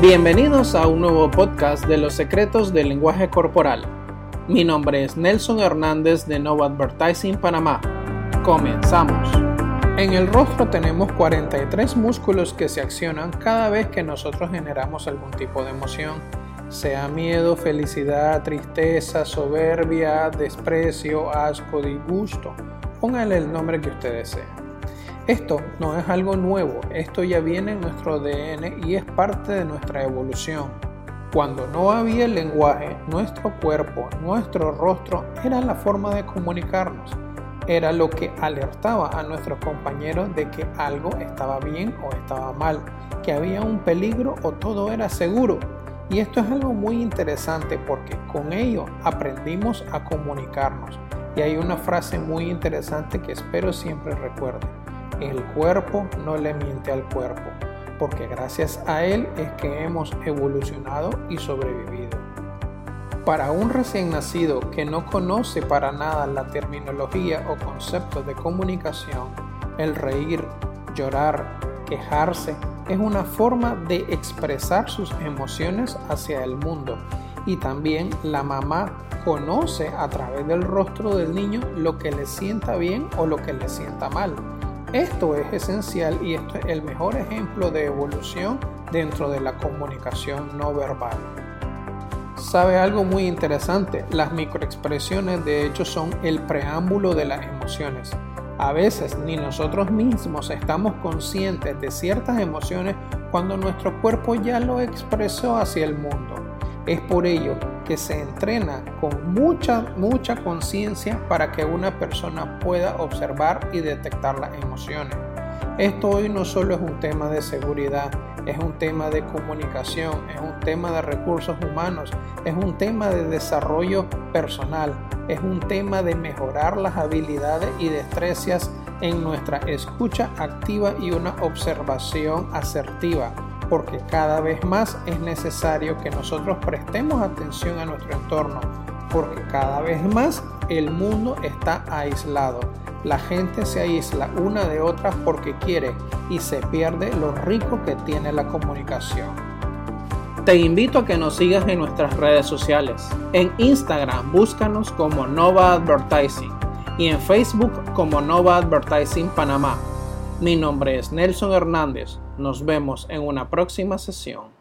Bienvenidos a un nuevo podcast de los secretos del lenguaje corporal. Mi nombre es Nelson Hernández de Nova Advertising Panamá. Comenzamos. En el rostro tenemos 43 músculos que se accionan cada vez que nosotros generamos algún tipo de emoción, sea miedo, felicidad, tristeza, soberbia, desprecio, asco, disgusto. Póngale el nombre que usted desee. Esto no es algo nuevo, esto ya viene en nuestro ADN y es parte de nuestra evolución. Cuando no había lenguaje, nuestro cuerpo, nuestro rostro era la forma de comunicarnos. Era lo que alertaba a nuestros compañeros de que algo estaba bien o estaba mal, que había un peligro o todo era seguro. Y esto es algo muy interesante porque con ello aprendimos a comunicarnos. Y hay una frase muy interesante que espero siempre recuerden el cuerpo no le miente al cuerpo, porque gracias a él es que hemos evolucionado y sobrevivido. Para un recién nacido que no conoce para nada la terminología o conceptos de comunicación, el reír, llorar, quejarse es una forma de expresar sus emociones hacia el mundo y también la mamá conoce a través del rostro del niño lo que le sienta bien o lo que le sienta mal esto es esencial y esto es el mejor ejemplo de evolución dentro de la comunicación no verbal. ¿Sabe algo muy interesante? Las microexpresiones de hecho son el preámbulo de las emociones. A veces ni nosotros mismos estamos conscientes de ciertas emociones cuando nuestro cuerpo ya lo expresó hacia el mundo. Es por ello que se entrena con mucha, mucha conciencia para que una persona pueda observar y detectar las emociones. Esto hoy no solo es un tema de seguridad, es un tema de comunicación, es un tema de recursos humanos, es un tema de desarrollo personal, es un tema de mejorar las habilidades y destrezas en nuestra escucha activa y una observación asertiva porque cada vez más es necesario que nosotros prestemos atención a nuestro entorno, porque cada vez más el mundo está aislado. La gente se aísla una de otras porque quiere y se pierde lo rico que tiene la comunicación. Te invito a que nos sigas en nuestras redes sociales. En Instagram búscanos como Nova Advertising y en Facebook como Nova Advertising Panamá. Mi nombre es Nelson Hernández. Nos vemos en una próxima sesión.